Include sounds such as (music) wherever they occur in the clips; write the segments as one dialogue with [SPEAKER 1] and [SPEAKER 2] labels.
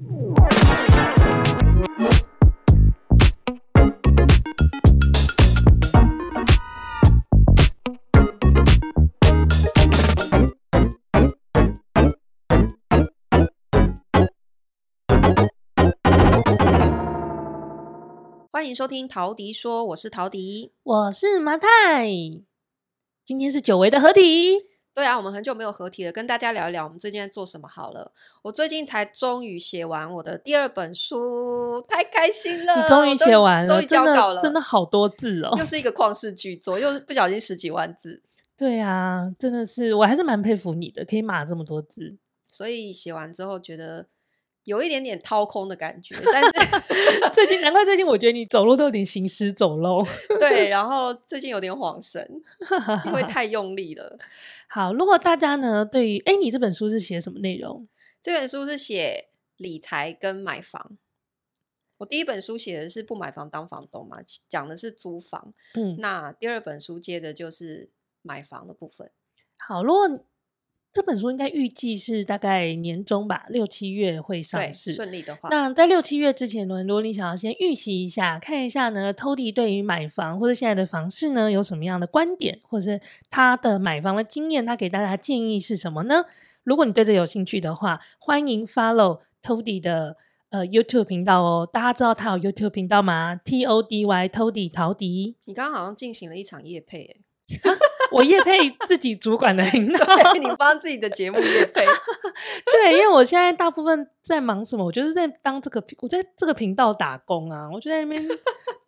[SPEAKER 1] 欢迎收听陶迪说，我是陶迪，
[SPEAKER 2] 我是麻太，今天是久违的合体。
[SPEAKER 1] 对啊，我们很久没有合体了，跟大家聊一聊我们最近在做什么好了。我最近才终于写完我的第二本书，太开心了！
[SPEAKER 2] 你终于写完了，
[SPEAKER 1] 终于交稿了真，
[SPEAKER 2] 真的好多字哦，
[SPEAKER 1] 又是一个旷世巨作，又是不小心十几万字。
[SPEAKER 2] 对啊，真的是，我还是蛮佩服你的，可以码这么多字。
[SPEAKER 1] 所以写完之后觉得。有一点点掏空的感觉，但是 (laughs)
[SPEAKER 2] 最近难怪最近我觉得你走路都有点行尸走肉。(laughs)
[SPEAKER 1] 对，然后最近有点恍神，因为太用力了。(laughs)
[SPEAKER 2] 好，如果大家呢对于哎，你这本书是写什么内容？
[SPEAKER 1] 这本书是写理财跟买房。我第一本书写的是不买房当房东嘛，讲的是租房。嗯，那第二本书接着就是买房的部分。
[SPEAKER 2] 好，如果。这本书应该预计是大概年中吧，六七月会上市。
[SPEAKER 1] 顺利的话，
[SPEAKER 2] 那在六七月之前呢，如果你想要先预习一下，看一下呢，Tody 对于买房或者现在的房市呢有什么样的观点，或者是他的买房的经验，他给大家建议是什么呢？如果你对这有兴趣的话，欢迎 follow Tody 的呃 YouTube 频道哦。大家知道他有 YouTube 频道吗？T O D Y Tody 陶迪。
[SPEAKER 1] 你刚刚好像进行了一场夜配诶。(laughs)
[SPEAKER 2] 我叶配自己主管的频道，(laughs)
[SPEAKER 1] 对，你帮自己的节目业配。(laughs)
[SPEAKER 2] 对，因为我现在大部分在忙什么？我就是在当这个，我在这个频道打工啊，我就在那边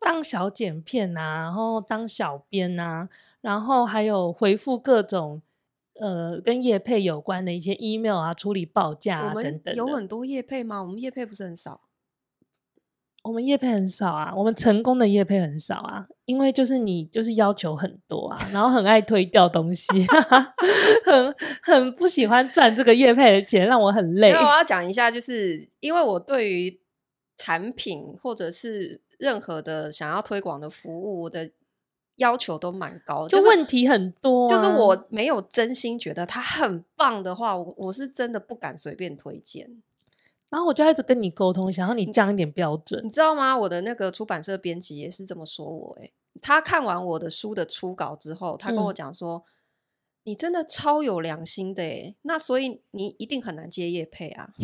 [SPEAKER 2] 当小剪片啊，然后当小编啊，然后还有回复各种呃跟叶配有关的一些 email 啊，处理报价啊等等。
[SPEAKER 1] 有很多叶配吗？我们叶配不是很少。
[SPEAKER 2] 我们业配很少啊，我们成功的业配很少啊，因为就是你就是要求很多啊，然后很爱推掉东西，很很不喜欢赚这个业配的钱，让我很累。
[SPEAKER 1] 那我要讲一下，就是因为我对于产品或者是任何的想要推广的服务，我的要求都蛮高，
[SPEAKER 2] 就问题很多啊，
[SPEAKER 1] 就是我没有真心觉得它很棒的话，我我是真的不敢随便推荐。
[SPEAKER 2] 然后我就一直跟你沟通，想要你降一点标准，
[SPEAKER 1] 你知道吗？我的那个出版社编辑也是这么说我，诶，他看完我的书的初稿之后，他跟我讲说：“嗯、你真的超有良心的，诶，那所以你一定很难接业配啊。(laughs) ”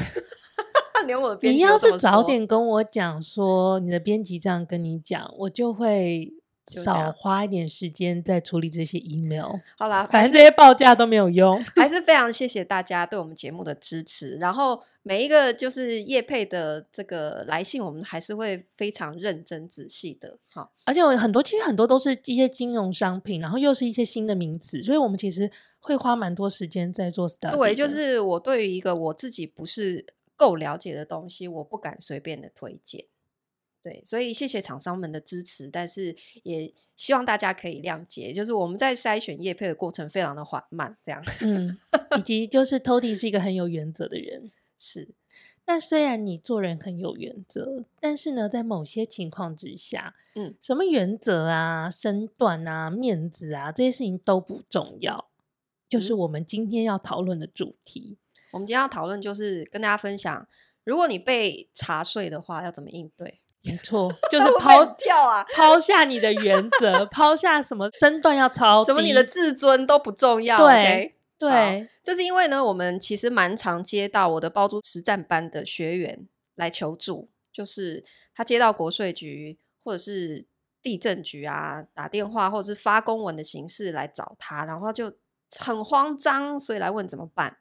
[SPEAKER 1] 连我的编辑，
[SPEAKER 2] 你要是早点跟我讲说你的编辑这样跟你讲，我就会少花一点时间在处理这些 email。(laughs)
[SPEAKER 1] 好啦，
[SPEAKER 2] 反正这些报价都没有用，
[SPEAKER 1] 还 (laughs) 是非常谢谢大家对我们节目的支持，然后。每一个就是业配的这个来信，我们还是会非常认真仔细的。好，
[SPEAKER 2] 而且有很多，其实很多都是一些金融商品，然后又是一些新的名词，所以我们其实会花蛮多时间在做 study。
[SPEAKER 1] 对，就是我对于一个我自己不是够了解的东西，我不敢随便的推荐。对，所以谢谢厂商们的支持，但是也希望大家可以谅解，就是我们在筛选业配的过程非常的缓慢，这样。嗯，(laughs)
[SPEAKER 2] 以及就是 Tody 是一个很有原则的人。
[SPEAKER 1] 是，
[SPEAKER 2] 那虽然你做人很有原则，但是呢，在某些情况之下，嗯，什么原则啊、身段啊、面子啊，这些事情都不重要。就是我们今天要讨论的主题。
[SPEAKER 1] 嗯、我们今天要讨论就是跟大家分享，如果你被查税的话，要怎么应对？
[SPEAKER 2] 没错，(laughs) 就是抛
[SPEAKER 1] 掉啊，(laughs)
[SPEAKER 2] 抛下你的原则，抛下什么身段要超，
[SPEAKER 1] 什么你的自尊都不重要。
[SPEAKER 2] 对。
[SPEAKER 1] Okay?
[SPEAKER 2] 对，
[SPEAKER 1] 这是因为呢，我们其实蛮常接到我的包租实战班的学员来求助，就是他接到国税局或者是地震局啊打电话，或者是发公文的形式来找他，然后就很慌张，所以来问怎么办。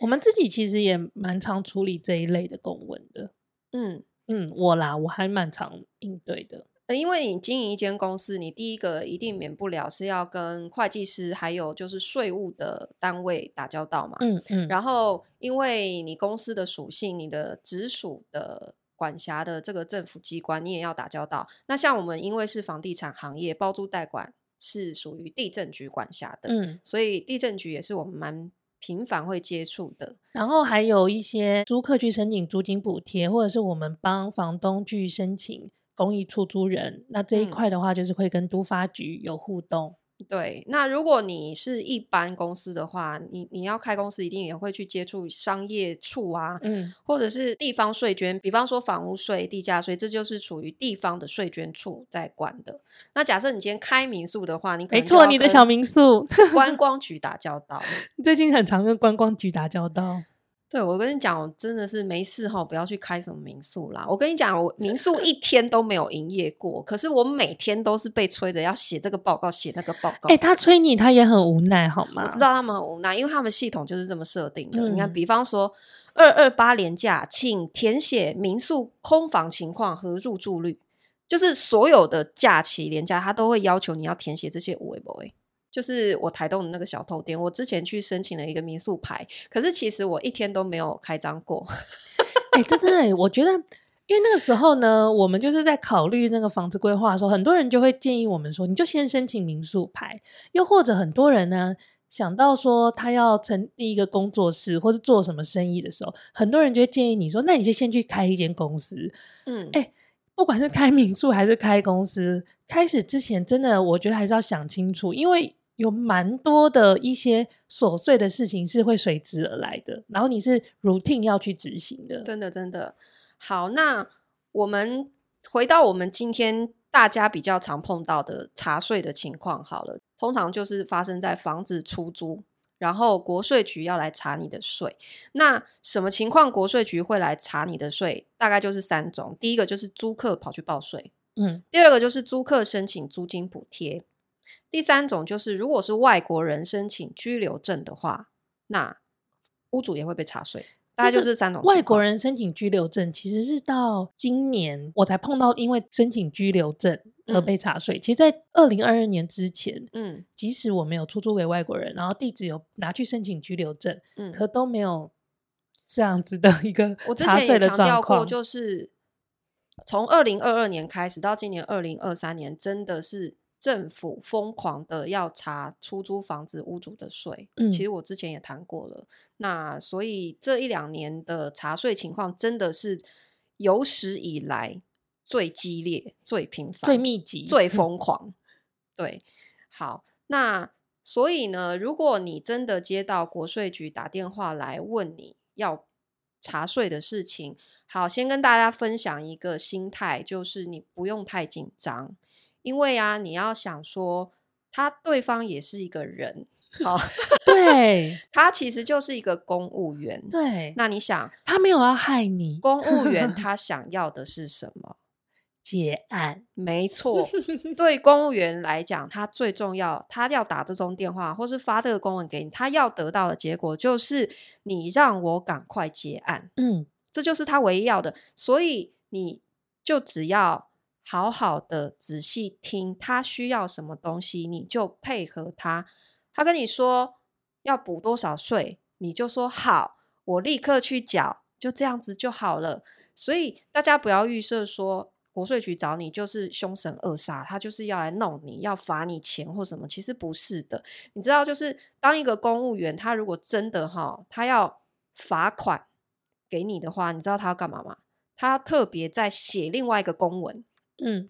[SPEAKER 2] 我们自己其实也蛮常处理这一类的公文的，嗯嗯，我啦，我还蛮常应对的。
[SPEAKER 1] 因为你经营一间公司，你第一个一定免不了是要跟会计师还有就是税务的单位打交道嘛。嗯嗯。然后，因为你公司的属性，你的直属的管辖的这个政府机关，你也要打交道。那像我们因为是房地产行业，包租代管是属于地震局管辖的，嗯，所以地震局也是我们蛮频繁会接触的。
[SPEAKER 2] 然后还有一些租客去申请租金补贴，或者是我们帮房东去申请。公益出租人，那这一块的话，就是会跟都发局有互动。
[SPEAKER 1] 嗯、对，那如果你是一般公司的话，你你要开公司，一定也会去接触商业处啊，嗯，或者是地方税捐，比方说房屋税、地价税，这就是属于地方的税捐处在管的。那假设你今天开民宿的话，你
[SPEAKER 2] 没错，你的小民宿 (laughs)
[SPEAKER 1] 观光局打交道，你
[SPEAKER 2] 最近很常跟观光局打交道。
[SPEAKER 1] 对，我跟你讲，我真的是没事哈，不要去开什么民宿啦。我跟你讲，我民宿一 (laughs) 天都没有营业过，可是我每天都是被催着要写这个报告，写那个报告。
[SPEAKER 2] 哎、欸，他催你，他也很无奈，好吗？
[SPEAKER 1] 我知道他们很无奈，因为他们系统就是这么设定的。嗯、你看，比方说二二八连假，请填写民宿空房情况和入住率，就是所有的假期连假，他都会要求你要填写这些有的没的。就是我台东的那个小偷店，我之前去申请了一个民宿牌，可是其实我一天都没有开张过。
[SPEAKER 2] 哎、欸，真的，我觉得，因为那个时候呢，我们就是在考虑那个房子规划的时候，很多人就会建议我们说，你就先申请民宿牌，又或者很多人呢想到说他要成立一个工作室或是做什么生意的时候，很多人就会建议你说，那你就先去开一间公司。嗯，哎、欸，不管是开民宿还是开公司，开始之前真的我觉得还是要想清楚，因为。有蛮多的一些琐碎的事情是会随之而来的，然后你是 routine 要去执行的。
[SPEAKER 1] 真的，真的。好，那我们回到我们今天大家比较常碰到的查税的情况好了，通常就是发生在房子出租，然后国税局要来查你的税。那什么情况国税局会来查你的税？大概就是三种，第一个就是租客跑去报税，嗯，第二个就是租客申请租金补贴。第三种就是，如果是外国人申请居留证的话，那屋主也会被查税。大概就是三种。
[SPEAKER 2] 外国人申请居留证，其实是到今年我才碰到，因为申请居留证而被查税。嗯、其实，在二零二二年之前，嗯，即使我没有出租给外国人，然后地址有拿去申请居留证，嗯，可都没有这样子的一个
[SPEAKER 1] 我之前也强调过，就是从二零二二年开始到今年二零二三年，真的是。政府疯狂的要查出租房子屋主的税，嗯，其实我之前也谈过了。那所以这一两年的查税情况真的是有史以来最激烈、最频繁、
[SPEAKER 2] 最密集、
[SPEAKER 1] 最疯狂。对，好，那所以呢，如果你真的接到国税局打电话来问你要查税的事情，好，先跟大家分享一个心态，就是你不用太紧张。因为啊，你要想说，他对方也是一个人，(laughs) 好，(laughs)
[SPEAKER 2] 对，(laughs)
[SPEAKER 1] 他其实就是一个公务员，
[SPEAKER 2] 对。
[SPEAKER 1] 那你想，
[SPEAKER 2] 他没有要害你，
[SPEAKER 1] 公务员他想要的是什么？
[SPEAKER 2] 结案，
[SPEAKER 1] 没错。对公务员来讲，他最重要，他要打这通电话，或是发这个公文给你，他要得到的结果就是你让我赶快结案，嗯，这就是他唯一要的。所以你就只要。好好的仔细听，他需要什么东西，你就配合他。他跟你说要补多少税，你就说好，我立刻去缴，就这样子就好了。所以大家不要预设说国税局找你就是凶神恶煞，他就是要来弄你，要罚你钱或什么。其实不是的，你知道，就是当一个公务员，他如果真的哈，他要罚款给你的话，你知道他要干嘛吗？他特别在写另外一个公文。嗯，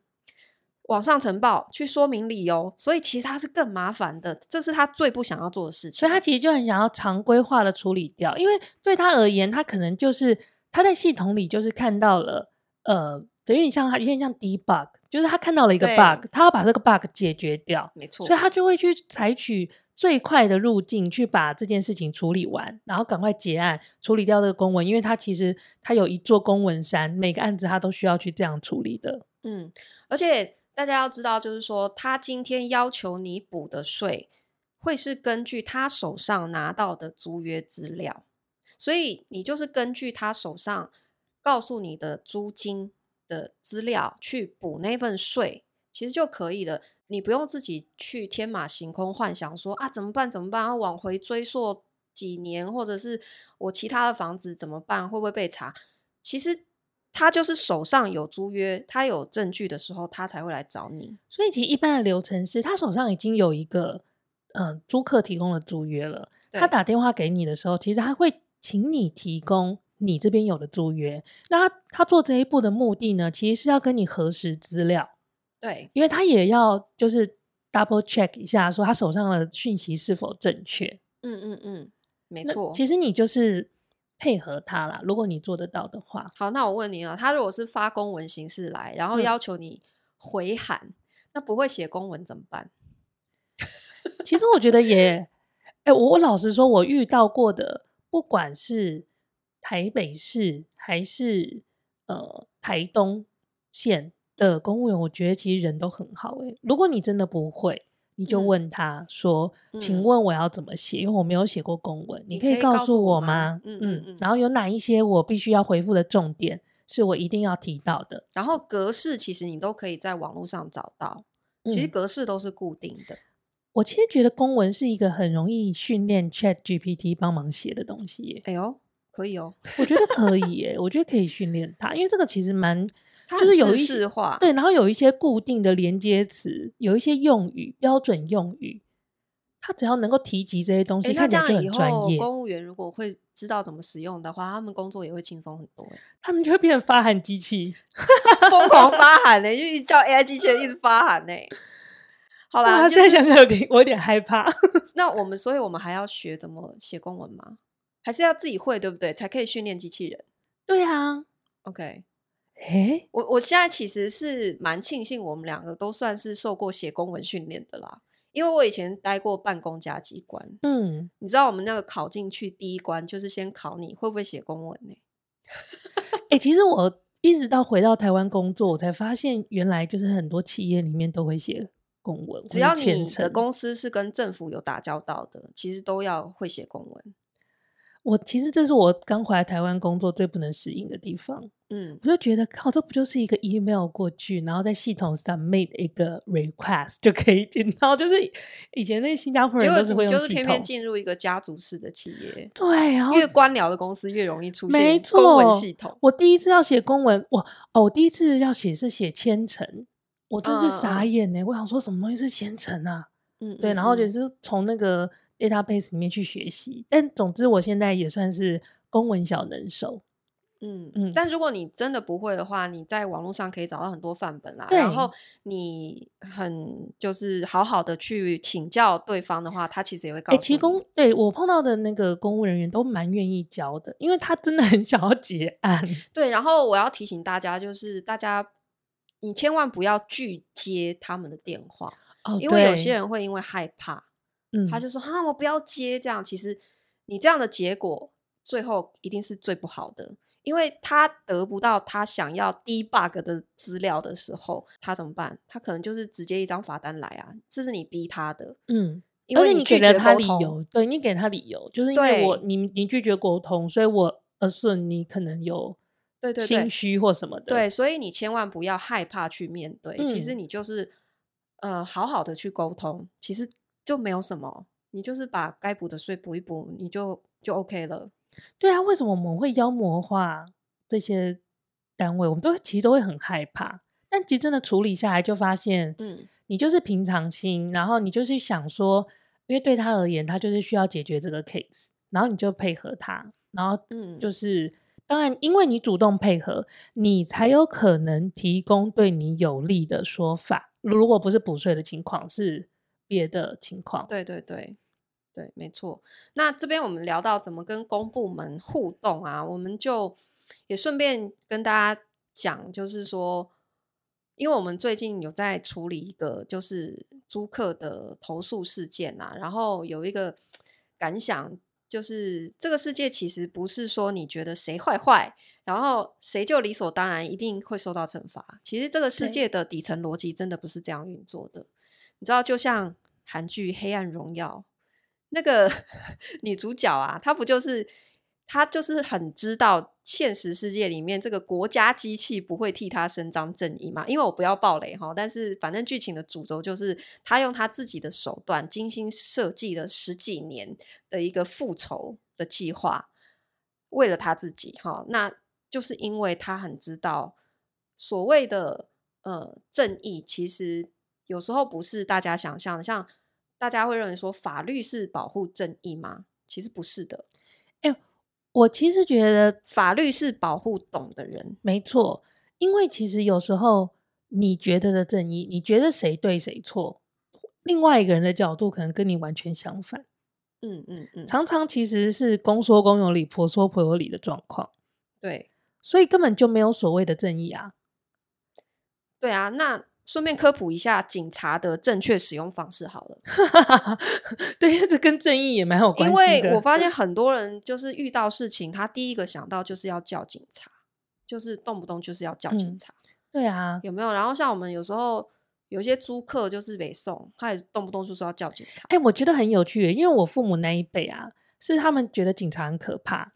[SPEAKER 1] 往上呈报去说明理由，所以其实他是更麻烦的，这是他最不想要做的事情。
[SPEAKER 2] 所以他其实就很想要常规化的处理掉，因为对他而言，他可能就是他在系统里就是看到了，呃，等于你像他有点像 debug，就是他看到了一个 bug，他要把这个 bug 解决掉，
[SPEAKER 1] 没错，
[SPEAKER 2] 所以他就会去采取最快的路径去把这件事情处理完，然后赶快结案，处理掉这个公文，因为他其实他有一座公文山，每个案子他都需要去这样处理的。
[SPEAKER 1] 嗯，而且大家要知道，就是说，他今天要求你补的税，会是根据他手上拿到的租约资料，所以你就是根据他手上告诉你的租金的资料去补那份税，其实就可以了。你不用自己去天马行空幻想说啊，怎么办？怎么办？要往回追溯几年，或者是我其他的房子怎么办？会不会被查？其实。他就是手上有租约，他有证据的时候，他才会来找你。
[SPEAKER 2] 所以其实一般的流程是，他手上已经有一个呃租客提供了租约了。他打电话给你的时候，其实他会请你提供你这边有的租约。那他他做这一步的目的呢，其实是要跟你核实资料。
[SPEAKER 1] 对，
[SPEAKER 2] 因为他也要就是 double check 一下，说他手上的讯息是否正确。
[SPEAKER 1] 嗯嗯嗯，没错。
[SPEAKER 2] 其实你就是配合他啦，如果你做得到的话。
[SPEAKER 1] 好，那我问你啊，他如果是发公文形式来，然后要求你回函，嗯、那不会写公文怎么办？(laughs)
[SPEAKER 2] 其实我觉得也，哎、欸，我老实说，我遇到过的，不管是台北市还是呃台东县的公务员，我觉得其实人都很好、欸。哎，如果你真的不会。你就问他说：“嗯、请问我要怎么写？因为我没有写过公文，你可以告诉我吗？”嗯嗯，嗯，然后有哪一些我必须要回复的重点，是我一定要提到的。
[SPEAKER 1] 然后格式其实你都可以在网络上找到，其实格式都是固定的。嗯、
[SPEAKER 2] 我其实觉得公文是一个很容易训练 Chat GPT 帮忙写的东西耶。
[SPEAKER 1] 哎呦，可以哦，
[SPEAKER 2] 我觉得可以 (laughs) 耶，我觉得可以训练它，因为这个其实蛮。就是有一些话，对，然后有一些固定的连接词，有一些用语标准用语，他只要能够提及这些东西，看起来就很专业。
[SPEAKER 1] 公务员如果会知道怎么使用的话，他们工作也会轻松很多。
[SPEAKER 2] 他们就会变成发函机器，(laughs)
[SPEAKER 1] 疯狂发函呢，就一直叫 AI 机器人一直发函呢。好啦，
[SPEAKER 2] 就是、现在想想有点，我有点害怕。(laughs)
[SPEAKER 1] 那我们，所以我们还要学怎么写公文吗？还是要自己会，对不对？才可以训练机器人。
[SPEAKER 2] 对啊
[SPEAKER 1] ，OK。
[SPEAKER 2] 诶，
[SPEAKER 1] 我我现在其实是蛮庆幸我们两个都算是受过写公文训练的啦，因为我以前待过办公家机关，嗯，你知道我们那个考进去第一关就是先考你会不会写公文呢？
[SPEAKER 2] 哎、欸，其实我一直到回到台湾工作，我才发现原来就是很多企业里面都会写公文，
[SPEAKER 1] 只要你的公司是跟政府有打交道的，其实都要会写公文。
[SPEAKER 2] 我其实这是我刚回来台湾工作最不能适应的地方。嗯，我就觉得靠，这不就是一个 email 过去，然后在系统 submit 一个 request 就可以进，然后就是以前那些新加坡人都是会用系统，
[SPEAKER 1] 就是偏偏进入一个家族式的企业，
[SPEAKER 2] 对，然后
[SPEAKER 1] 越官僚的公司越容易出现公文系统。
[SPEAKER 2] 我第一次要写公文，我哦，我第一次要写是写签呈，我真是傻眼呢。我想说什么东西是签呈啊？嗯，对，然后就是从那个 database 里面去学习，但总之我现在也算是公文小能手。
[SPEAKER 1] 嗯嗯，但如果你真的不会的话，你在网络上可以找到很多范本啦。然后你很就是好好的去请教对方的话，他其实也会告诉你。欸、其实公
[SPEAKER 2] 对我碰到的那个公务人员都蛮愿意教的，因为他真的很 (laughs) 想要结案。
[SPEAKER 1] 对，然后我要提醒大家，就是大家你千万不要拒接他们的电话，哦，因为有些人会因为害怕，嗯，他就说哈，我不要接。这样其实你这样的结果最后一定是最不好的。因为他得不到他想要 debug 的资料的时候，他怎么办？他可能就是直接一张罚单来啊，这是你逼他的。嗯，因为你拒绝沟通，而且你给了他理由，
[SPEAKER 2] 对，你给他理由，就是因为我你你拒绝沟通，所以我 assume 你可能有对对心虚或什么的。
[SPEAKER 1] 对，对，对，对，所以你千万不要害怕去面对。嗯、其实你就是呃好好的去沟通，其实就没有什么，你就是把该补的税补一补，你就就 OK 了。
[SPEAKER 2] 对啊，为什么我们会妖魔化这些单位？我们都其实都会很害怕，但其实真的处理下来，就发现，嗯，你就是平常心，然后你就是想说，因为对他而言，他就是需要解决这个 case，然后你就配合他，然后，嗯，就是当然，因为你主动配合，你才有可能提供对你有利的说法。如果不是补税的情况，是别的情况。
[SPEAKER 1] 对对对。对，没错。那这边我们聊到怎么跟公部门互动啊，我们就也顺便跟大家讲，就是说，因为我们最近有在处理一个就是租客的投诉事件啊，然后有一个感想，就是这个世界其实不是说你觉得谁坏坏，然后谁就理所当然一定会受到惩罚。其实这个世界的底层逻辑真的不是这样运作的。你知道，就像韩剧《黑暗荣耀》。那个 (laughs) 女主角啊，她不就是她就是很知道现实世界里面这个国家机器不会替她伸张正义嘛？因为我不要暴雷哈，但是反正剧情的主轴就是她用她自己的手段精心设计了十几年的一个复仇的计划，为了她自己哈，那就是因为她很知道所谓的呃正义，其实有时候不是大家想象的，像。大家会认为说法律是保护正义吗？其实不是的。
[SPEAKER 2] 哎、欸，我其实觉得
[SPEAKER 1] 法律是保护懂的人。
[SPEAKER 2] 没错，因为其实有时候你觉得的正义，你觉得谁对谁错，另外一个人的角度可能跟你完全相反。
[SPEAKER 1] 嗯嗯嗯，
[SPEAKER 2] 常常其实是公说公有理，婆说婆有理的状况。
[SPEAKER 1] 对，
[SPEAKER 2] 所以根本就没有所谓的正义啊。
[SPEAKER 1] 对啊，那顺便科普一下警察的正确使用方式好了。(laughs)
[SPEAKER 2] 对，这跟正义也蛮有关系。
[SPEAKER 1] 因为我发现 (laughs) 很多人就是遇到事情，他第一个想到就是要叫警察，就是动不动就是要叫警察。
[SPEAKER 2] 嗯、对啊，
[SPEAKER 1] 有没有？然后像我们有时候。有些租客就是北送，他也动不动就说要叫警察。
[SPEAKER 2] 哎、欸，我觉得很有趣，因为我父母那一辈啊，是他们觉得警察很可怕，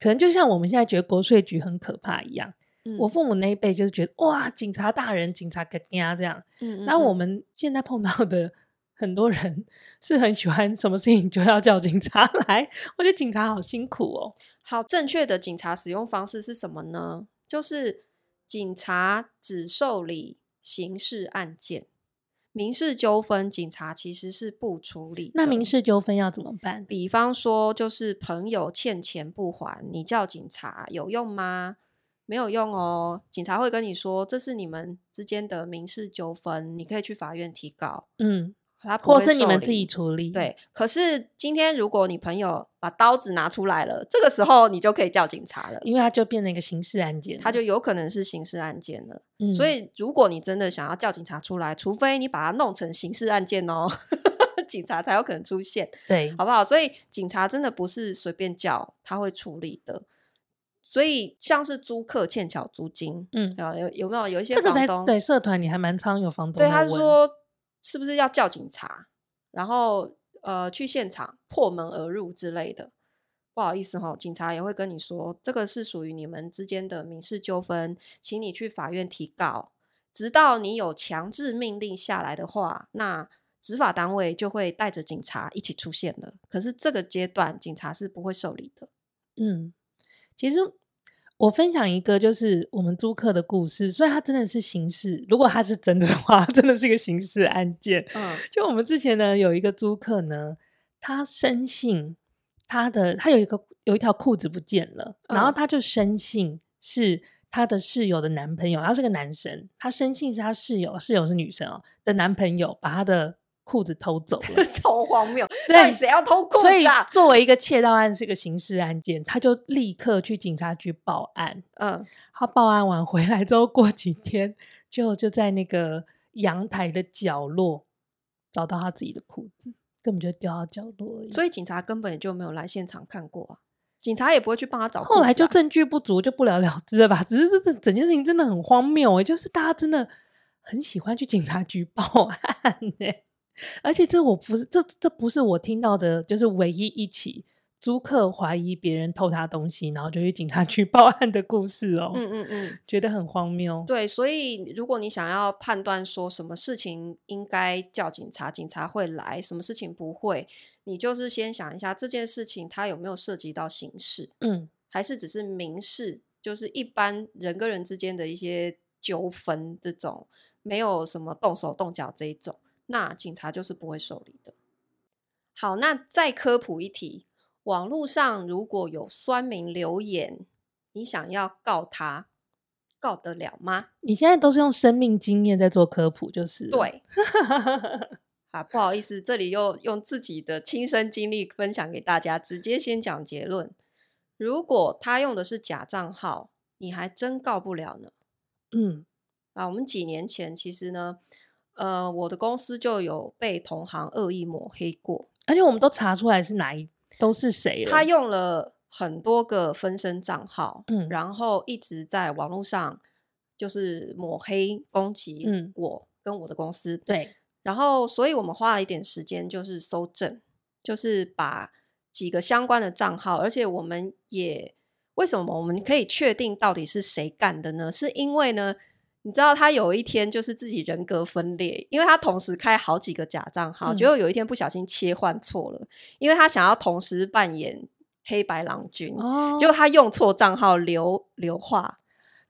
[SPEAKER 2] 可能就像我们现在觉得国税局很可怕一样。嗯、我父母那一辈就是觉得哇，警察大人、警察哥呀这样。嗯，那我们现在碰到的很多人是很喜欢什么事情就要叫警察来，我觉得警察好辛苦哦。
[SPEAKER 1] 好，正确的警察使用方式是什么呢？就是警察只受理。刑事案件、民事纠纷，警察其实是不处理。
[SPEAKER 2] 那民事纠纷要怎么办？
[SPEAKER 1] 比方说，就是朋友欠钱不还，你叫警察有用吗？没有用哦。警察会跟你说，这是你们之间的民事纠纷，你可以去法院提告。嗯。
[SPEAKER 2] 或是你们自己处理。
[SPEAKER 1] 对，可是今天如果你朋友把刀子拿出来了，这个时候你就可以叫警察了，
[SPEAKER 2] 因为他就变成一个刑事案件，
[SPEAKER 1] 他就有可能是刑事案件了。嗯，所以如果你真的想要叫警察出来，除非你把它弄成刑事案件哦，(laughs) 警察才有可能出现，
[SPEAKER 2] 对，
[SPEAKER 1] 好不好？所以警察真的不是随便叫他会处理的。所以像是租客欠缴租金，嗯，有有没有有一些房
[SPEAKER 2] 东？对社团你还蛮常有房东
[SPEAKER 1] 对他说。是不是要叫警察，然后呃去现场破门而入之类的？不好意思哈，警察也会跟你说，这个是属于你们之间的民事纠纷，请你去法院提告。直到你有强制命令下来的话，那执法单位就会带着警察一起出现了。可是这个阶段，警察是不会受理的。
[SPEAKER 2] 嗯，其实。我分享一个就是我们租客的故事，所以他真的是刑事。如果他是真的的话，(laughs) 真的是一个刑事案件。嗯，就我们之前呢有一个租客呢，他深信他的他有一个有一条裤子不见了，嗯，然后他就深信是他的室友的男朋友，他是个男生，他深信是他室友，室友是女生哦的男朋友把他的。裤子偷走了，(laughs)
[SPEAKER 1] 超荒谬！对，谁要偷裤子啊？
[SPEAKER 2] 所以作为一个窃盗案是个刑事案件，他就立刻去警察局报案。嗯，他报案完回来之后，过几天就就在那个阳台的角落找到他自己的裤子，根本就掉到角落而已。
[SPEAKER 1] 所以警察根本也就没有来现场看过啊，警察也不会去帮他找。
[SPEAKER 2] 后来就证据不足，就不了了之了吧？只是这这整件事情真的很荒谬哎，就是大家真的很喜欢去警察局报案哎。而且这我不是这这不是我听到的，就是唯一一起租客怀疑别人偷他东西，然后就去警察局 (laughs) 报案的故事哦。嗯嗯嗯，觉得很荒谬。
[SPEAKER 1] 对，所以如果你想要判断说什么事情应该叫警察，警察会来；什么事情不会，你就是先想一下这件事情它有没有涉及到刑事，嗯，还是只是民事，就是一般人跟人之间的一些纠纷这种，没有什么动手动脚这一种。那警察就是不会受理的。好，那再科普一题：网络上如果有酸民留言，你想要告他，告得了吗？
[SPEAKER 2] 你现在都是用生命经验在做科普，就是
[SPEAKER 1] 对。(laughs) 啊，不好意思，这里又用自己的亲身经历分享给大家，直接先讲结论。如果他用的是假账号，你还真告不了呢。嗯，啊，我们几年前其实呢。呃，我的公司就有被同行恶意抹黑过，
[SPEAKER 2] 而且我们都查出来是哪一都是谁了。
[SPEAKER 1] 他用了很多个分身账号，嗯，然后一直在网络上就是抹黑攻击我跟我的公司。
[SPEAKER 2] 对，
[SPEAKER 1] 然后所以我们花了一点时间，就是搜证，就是把几个相关的账号，而且我们也为什么我们可以确定到底是谁干的呢？是因为呢。你知道他有一天就是自己人格分裂，因为他同时开好几个假账号，结果有一天不小心切换错了，因为他想要同时扮演黑白郎君，哦、结果他用错账号留留话，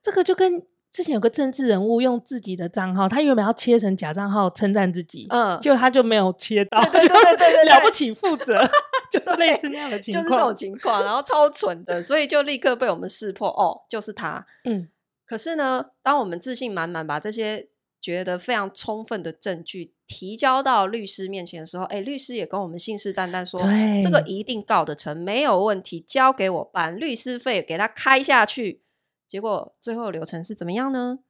[SPEAKER 2] 这个就跟之前有个政治人物用自己的账号，他原本要切成假账号称赞自己，嗯，结果他就没有切到，
[SPEAKER 1] 对对对对，对，对 (laughs)
[SPEAKER 2] 了不起负责，(laughs) 就是类似那样的情况，
[SPEAKER 1] 就是这种情况，然后超蠢的，所以就立刻被我们识破，哦，就是他，嗯。可是呢，当我们自信满满把这些觉得非常充分的证据提交到律师面前的时候，哎，律师也跟我们信誓旦旦说，这个一定告得成，没有问题，交给我办，律师费给他开下去。结果最后流程是怎么样呢？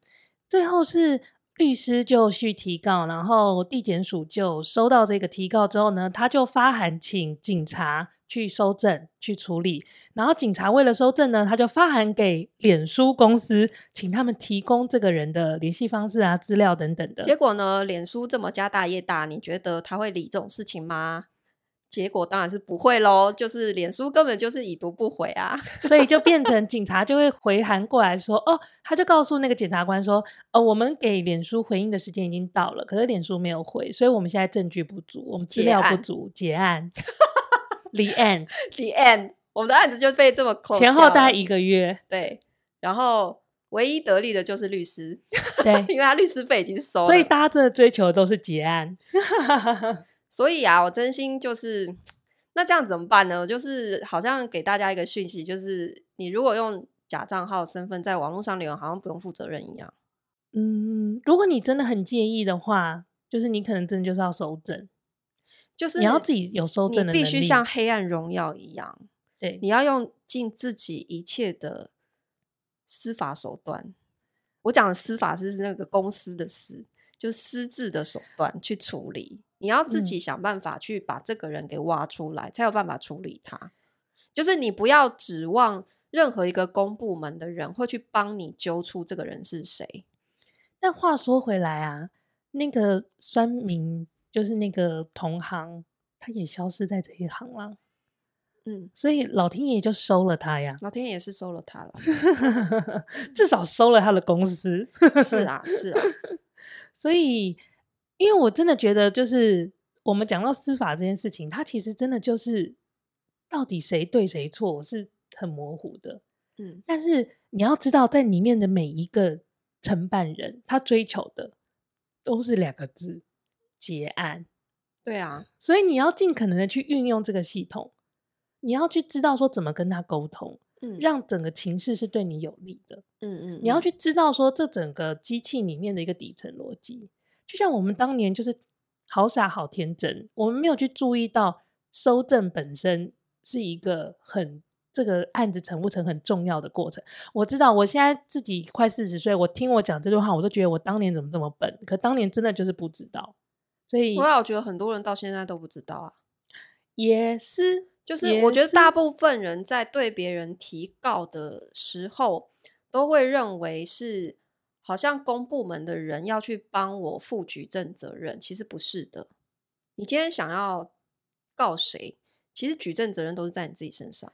[SPEAKER 2] 最后是律师就去提告，然后地检署就收到这个提告之后呢，他就发函请警察。去收证去处理，然后警察为了收证呢，他就发函给脸书公司，请他们提供这个人的联系方式啊、资料等等的。
[SPEAKER 1] 结果呢，脸书这么家大业大，你觉得他会理这种事情吗？结果当然是不会喽，就是脸书根本就是已读不回啊，(laughs)
[SPEAKER 2] 所以就变成警察就会回函过来说，哦，他就告诉那个检察官说，哦，我们给脸书回应的时间已经到了，可是脸书没有回，所以我们现在证据不足，我们资料不足，结案。结 (laughs) 案 The end, (laughs)
[SPEAKER 1] the end，我们的案子就被这么 close
[SPEAKER 2] 前后大概一个月，
[SPEAKER 1] 对，然后唯一得利的就是律师，
[SPEAKER 2] 对，(laughs)
[SPEAKER 1] 因为他律师费已经收了，
[SPEAKER 2] 所以大家真的追求的都是结案。(laughs)
[SPEAKER 1] 所以啊，我真心就是，那这样怎么办呢？就是好像给大家一个讯息，就是你如果用假账号身份在网络上留言，好像不用负责任一样。
[SPEAKER 2] 嗯，如果你真的很介意的话，就是你可能真的就是要收证。
[SPEAKER 1] 就是
[SPEAKER 2] 你要自己有收证的能力，
[SPEAKER 1] 你必须像黑暗荣耀一样，
[SPEAKER 2] 对，
[SPEAKER 1] 你要用尽自己一切的司法手段。我讲的司法是那个公司的司，就是私自的手段去处理。你要自己想办法去把这个人给挖出来，嗯、才有办法处理他。就是你不要指望任何一个公部门的人会去帮你揪出这个人是谁。
[SPEAKER 2] 但话说回来啊，那个酸民。就是那个同行，他也消失在这一行了。嗯，所以老天爷就收了他呀。
[SPEAKER 1] 老天爷是收了他了，(laughs)
[SPEAKER 2] 至少收了他的公司。
[SPEAKER 1] 是啊，是啊。
[SPEAKER 2] 所以，因为我真的觉得，就是我们讲到司法这件事情，它其实真的就是到底谁对谁错，我是很模糊的。嗯，但是你要知道，在里面的每一个承办人，他追求的都是两个字。结案，
[SPEAKER 1] 对啊，
[SPEAKER 2] 所以你要尽可能的去运用这个系统，你要去知道说怎么跟他沟通，嗯，让整个情势是对你有利的，嗯嗯，你要去。知道说这整个机器里面的一个底层逻辑，就像我们当年就是好傻好天真，我们没有去注意到收证本身是一个很这个案子成不成很重要的过程。我知道我现在自己快四十岁，我听我讲这句话，我都觉得我当年怎么这么笨，可当年真的就是不知道。所以，
[SPEAKER 1] 我觉得很多人到现在都不知道啊。
[SPEAKER 2] 也是，
[SPEAKER 1] 就是我觉得大部分人在对别人提告的时候，都会认为是好像公部门的人要去帮我负举证责任，其实不是的。你今天想要告谁，其实举证责任都是在你自己身上。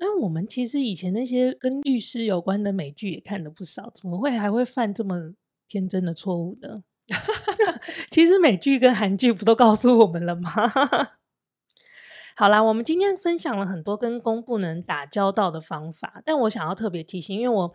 [SPEAKER 2] 因为我们其实以前那些跟律师有关的美剧也看了不少，怎么会还会犯这么天真的错误呢？(laughs) 其实美剧跟韩剧不都告诉我们了吗？(laughs) 好啦，我们今天分享了很多跟公部门打交道的方法，但我想要特别提醒，因为我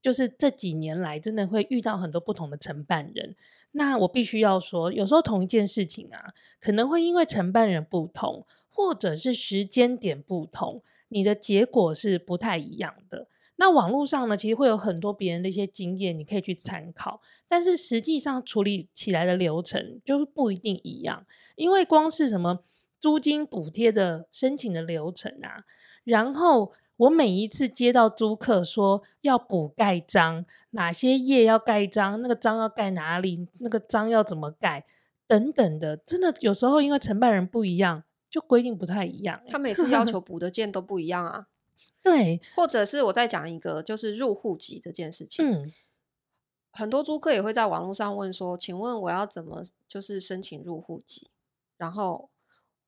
[SPEAKER 2] 就是这几年来真的会遇到很多不同的承办人，那我必须要说，有时候同一件事情啊，可能会因为承办人不同，或者是时间点不同，你的结果是不太一样的。那网络上呢，其实会有很多别人的一些经验，你可以去参考。但是实际上处理起来的流程就是不一定一样，因为光是什么租金补贴的申请的流程啊，然后我每一次接到租客说要补盖章，哪些页要盖章，那个章要盖哪里，那个章要怎么盖等等的，真的有时候因为承办人不一样，就规定不太一样。
[SPEAKER 1] 他每次要求 (laughs) 补的件都不一样啊。
[SPEAKER 2] 对，
[SPEAKER 1] 或者是我再讲一个，就是入户籍这件事情。嗯，很多租客也会在网络上问说：“请问我要怎么就是申请入户籍？”然后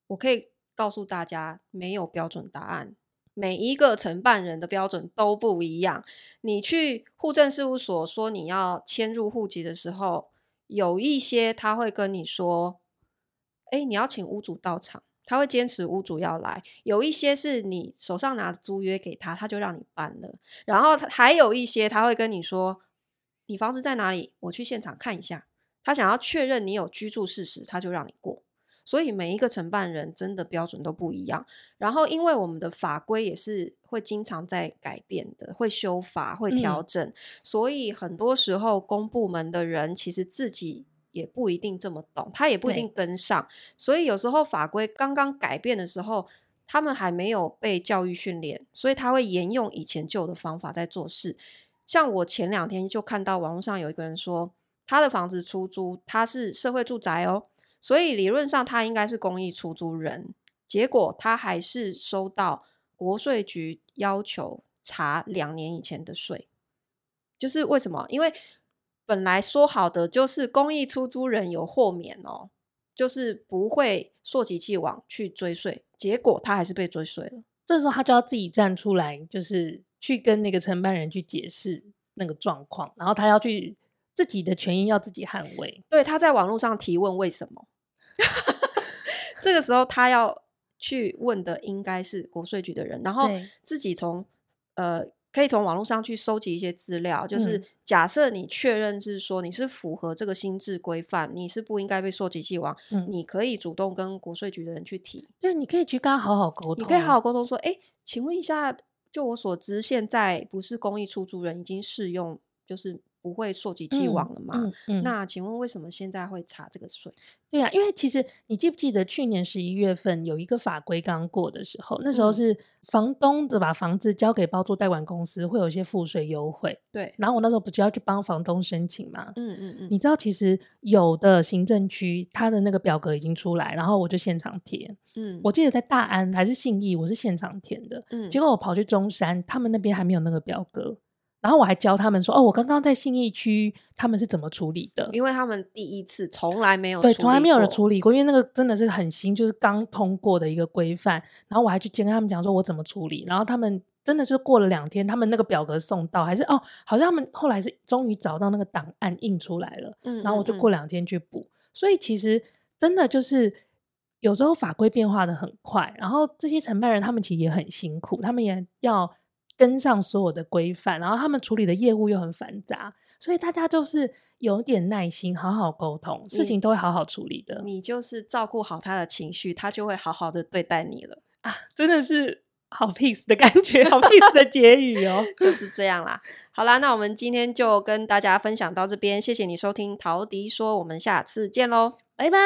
[SPEAKER 1] 我可以告诉大家，没有标准答案，每一个承办人的标准都不一样。你去户政事务所说你要迁入户籍的时候，有一些他会跟你说：“哎，你要请屋主到场。”他会坚持屋主要来，有一些是你手上拿租约给他，他就让你办了。然后他还有一些他会跟你说，你房子在哪里？我去现场看一下。他想要确认你有居住事实，他就让你过。所以每一个承办人真的标准都不一样。然后，因为我们的法规也是会经常在改变的，会修法、会调整，嗯、所以很多时候公部门的人其实自己也不一定这么懂，他也不一定跟上。所以有时候法规刚刚改变的时候，他们还没有被教育训练，所以他会沿用以前旧的方法在做事。像我前两天就看到网络上有一个人说，他的房子出租，他是社会住宅哦。所以理论上他应该是公益出租人，结果他还是收到国税局要求查两年以前的税，就是为什么？因为本来说好的就是公益出租人有豁免哦，就是不会溯及既往去追税，结果他还是被追税了。
[SPEAKER 2] 这时候他就要自己站出来，就是去跟那个承办人去解释那个状况，然后他要去。自己的权益要自己捍卫。
[SPEAKER 1] 对，他在网络上提问为什么？(laughs) 这个时候他要去问的应该是国税局的人，然后自己从呃可以从网络上去收集一些资料，就是假设你确认是说你是符合这个新制规范，你是不应该被溯及既往，嗯，你可以主动跟国税局的人去提。
[SPEAKER 2] 对，你可以去跟他好好沟通，
[SPEAKER 1] 你可以好好沟通说，哎，请问一下，就我所知，现在不是公益出租人已经适用，就是。不会溯及既往了嘛？嗯嗯嗯、那请问为什么现在会查这个税？
[SPEAKER 2] 对呀、啊，因为其实你记不记得去年十一月份有一个法规刚过的时候，那时候是房东的把房子交给包租代管公司，会有一些赋税优惠。
[SPEAKER 1] 对，
[SPEAKER 2] 然后我那时候不就要去帮房东申请嘛？
[SPEAKER 1] 嗯嗯嗯。
[SPEAKER 2] 你知道，其实有的行政区它的那个表格已经出来，然后我就现场填。嗯，我记得在大安还是信义，我是现场填的。嗯，结果我跑去中山，他们那边还没有那个表格。然后我还教他们说：“哦，我刚刚在信义区，他们是怎么处理的？
[SPEAKER 1] 因为他们第一次从来没有对，
[SPEAKER 2] 从来没有人处理过，因为那个真的是很新，就是刚通过的一个规范。然后我还去跟他们讲说我怎么处理。然后他们真的是过了两天，他们那个表格送到，还是哦，好像他们后来是终于找到那个档案印出来了。嗯，然后我就过两天去补。所以其实真的就是有时候法规变化的很快，然后这些承办人他们其实也很辛苦，他们也要。”跟上所有的规范，然后他们处理的业务又很繁杂，所以大家就是有点耐心，好好沟通，事情都会好好处理的。
[SPEAKER 1] 你就是照顾好他的情绪，他就会好好的对待你了
[SPEAKER 2] 啊！真的是好 peace 的感觉，好 peace 的结语哦，(laughs)
[SPEAKER 1] 就是这样啦。好啦，那我们今天就跟大家分享到这边，谢谢你收听陶迪说，我们下次见喽，拜拜。